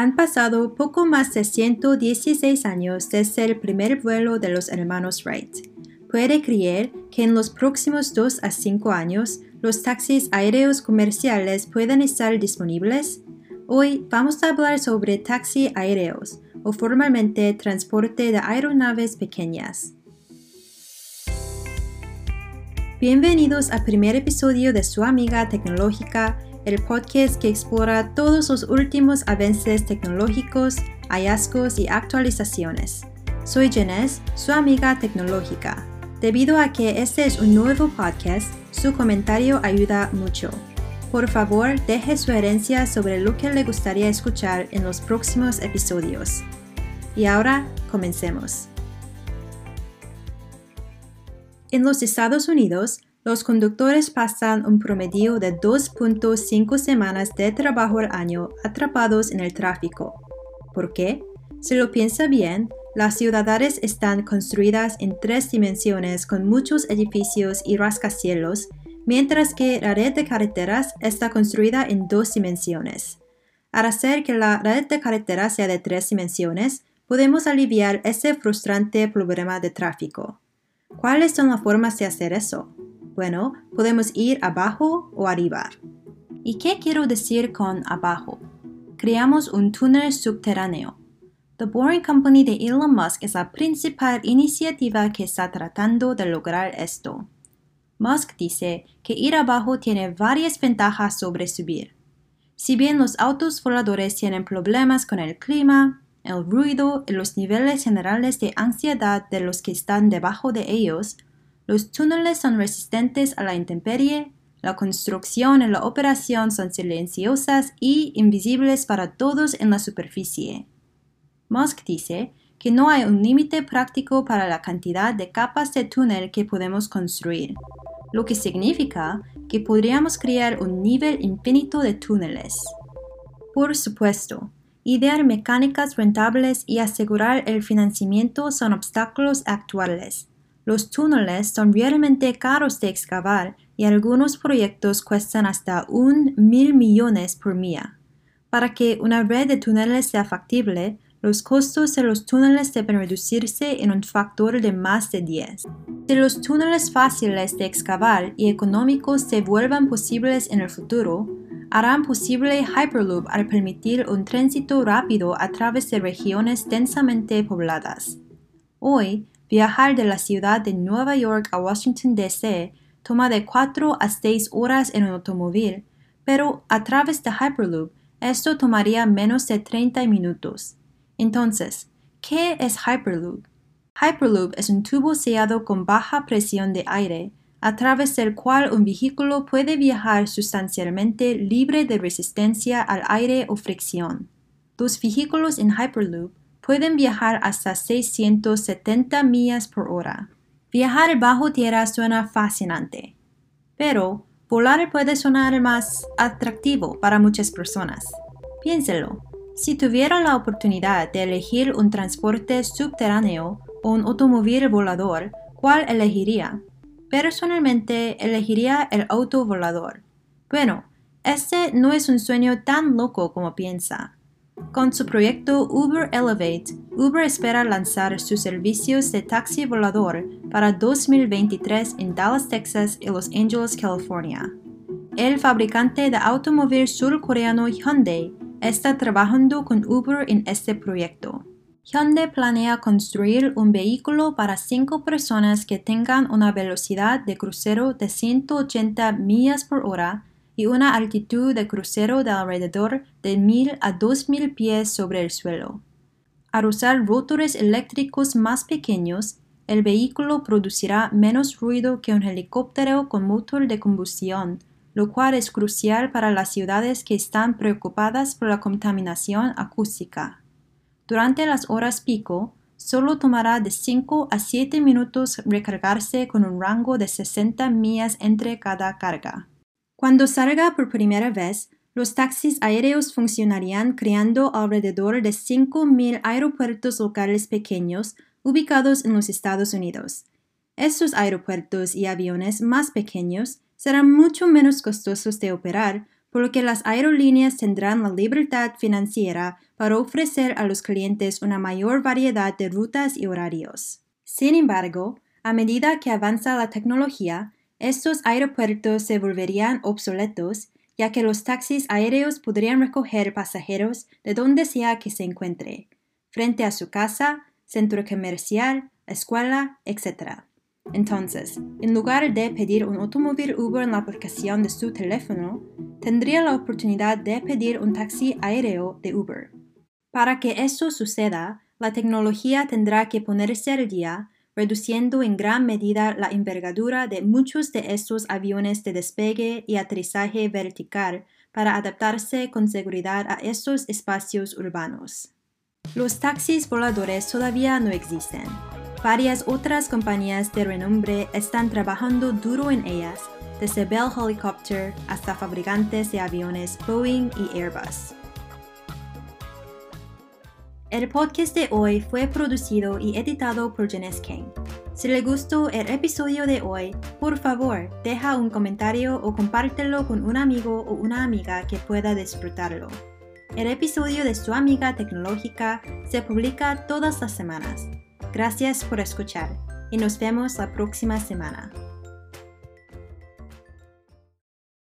Han pasado poco más de 116 años desde el primer vuelo de los hermanos Wright. ¿Puede creer que en los próximos 2 a 5 años los taxis aéreos comerciales puedan estar disponibles? Hoy vamos a hablar sobre taxi aéreos, o formalmente transporte de aeronaves pequeñas. Bienvenidos al primer episodio de su amiga tecnológica el podcast que explora todos los últimos avances tecnológicos, hallazgos y actualizaciones. Soy Jenes, su amiga tecnológica. Debido a que este es un nuevo podcast, su comentario ayuda mucho. Por favor, deje su herencia sobre lo que le gustaría escuchar en los próximos episodios. Y ahora, comencemos. En los Estados Unidos, los conductores pasan un promedio de 2.5 semanas de trabajo al año atrapados en el tráfico. ¿Por qué? Si lo piensa bien, las ciudades están construidas en tres dimensiones con muchos edificios y rascacielos, mientras que la red de carreteras está construida en dos dimensiones. Al hacer que la red de carreteras sea de tres dimensiones, podemos aliviar ese frustrante problema de tráfico. ¿Cuáles son las formas de hacer eso? Bueno, podemos ir abajo o arriba. ¿Y qué quiero decir con abajo? Creamos un túnel subterráneo. The Boring Company de Elon Musk es la principal iniciativa que está tratando de lograr esto. Musk dice que ir abajo tiene varias ventajas sobre subir. Si bien los autos voladores tienen problemas con el clima, el ruido y los niveles generales de ansiedad de los que están debajo de ellos, los túneles son resistentes a la intemperie, la construcción y la operación son silenciosas y invisibles para todos en la superficie. Musk dice que no hay un límite práctico para la cantidad de capas de túnel que podemos construir, lo que significa que podríamos crear un nivel infinito de túneles. Por supuesto, idear mecánicas rentables y asegurar el financiamiento son obstáculos actuales, los túneles son realmente caros de excavar y algunos proyectos cuestan hasta un mil millones por milla. Para que una red de túneles sea factible, los costos de los túneles deben reducirse en un factor de más de 10. Si los túneles fáciles de excavar y económicos se vuelvan posibles en el futuro, harán posible Hyperloop al permitir un tránsito rápido a través de regiones densamente pobladas. Hoy, Viajar de la ciudad de Nueva York a Washington, D.C. toma de 4 a 6 horas en un automóvil, pero a través de Hyperloop esto tomaría menos de 30 minutos. Entonces, ¿qué es Hyperloop? Hyperloop es un tubo sellado con baja presión de aire, a través del cual un vehículo puede viajar sustancialmente libre de resistencia al aire o fricción. Los vehículos en Hyperloop pueden viajar hasta 670 millas por hora. Viajar bajo tierra suena fascinante, pero volar puede sonar más atractivo para muchas personas. Piénselo, si tuviera la oportunidad de elegir un transporte subterráneo o un automóvil volador, ¿cuál elegiría? Personalmente elegiría el auto volador. Bueno, este no es un sueño tan loco como piensa. Con su proyecto Uber Elevate, Uber espera lanzar sus servicios de taxi volador para 2023 en Dallas, Texas y Los Angeles, California. El fabricante de automóvil surcoreano Hyundai está trabajando con Uber en este proyecto. Hyundai planea construir un vehículo para cinco personas que tengan una velocidad de crucero de 180 millas por hora y una altitud de crucero de alrededor de 1000 a 2000 pies sobre el suelo. Al usar rotores eléctricos más pequeños, el vehículo producirá menos ruido que un helicóptero con motor de combustión, lo cual es crucial para las ciudades que están preocupadas por la contaminación acústica. Durante las horas pico, solo tomará de 5 a 7 minutos recargarse con un rango de 60 millas entre cada carga. Cuando salga por primera vez, los taxis aéreos funcionarían creando alrededor de 5.000 aeropuertos locales pequeños ubicados en los Estados Unidos. Estos aeropuertos y aviones más pequeños serán mucho menos costosos de operar por lo que las aerolíneas tendrán la libertad financiera para ofrecer a los clientes una mayor variedad de rutas y horarios. Sin embargo, a medida que avanza la tecnología, estos aeropuertos se volverían obsoletos, ya que los taxis aéreos podrían recoger pasajeros de donde sea que se encuentre, frente a su casa, centro comercial, escuela, etc. Entonces, en lugar de pedir un automóvil Uber en la aplicación de su teléfono, tendría la oportunidad de pedir un taxi aéreo de Uber. Para que esto suceda, la tecnología tendrá que ponerse al día, reduciendo en gran medida la envergadura de muchos de estos aviones de despegue y aterrizaje vertical para adaptarse con seguridad a estos espacios urbanos. Los taxis voladores todavía no existen, Varias otras compañías de renombre están trabajando duro en ellas, desde Bell Helicopter hasta fabricantes de aviones Boeing y Airbus. El podcast de hoy fue producido y editado por Janice King. Si le gustó el episodio de hoy, por favor, deja un comentario o compártelo con un amigo o una amiga que pueda disfrutarlo. El episodio de su amiga tecnológica se publica todas las semanas Gracias por escuchar y nos vemos la próxima semana.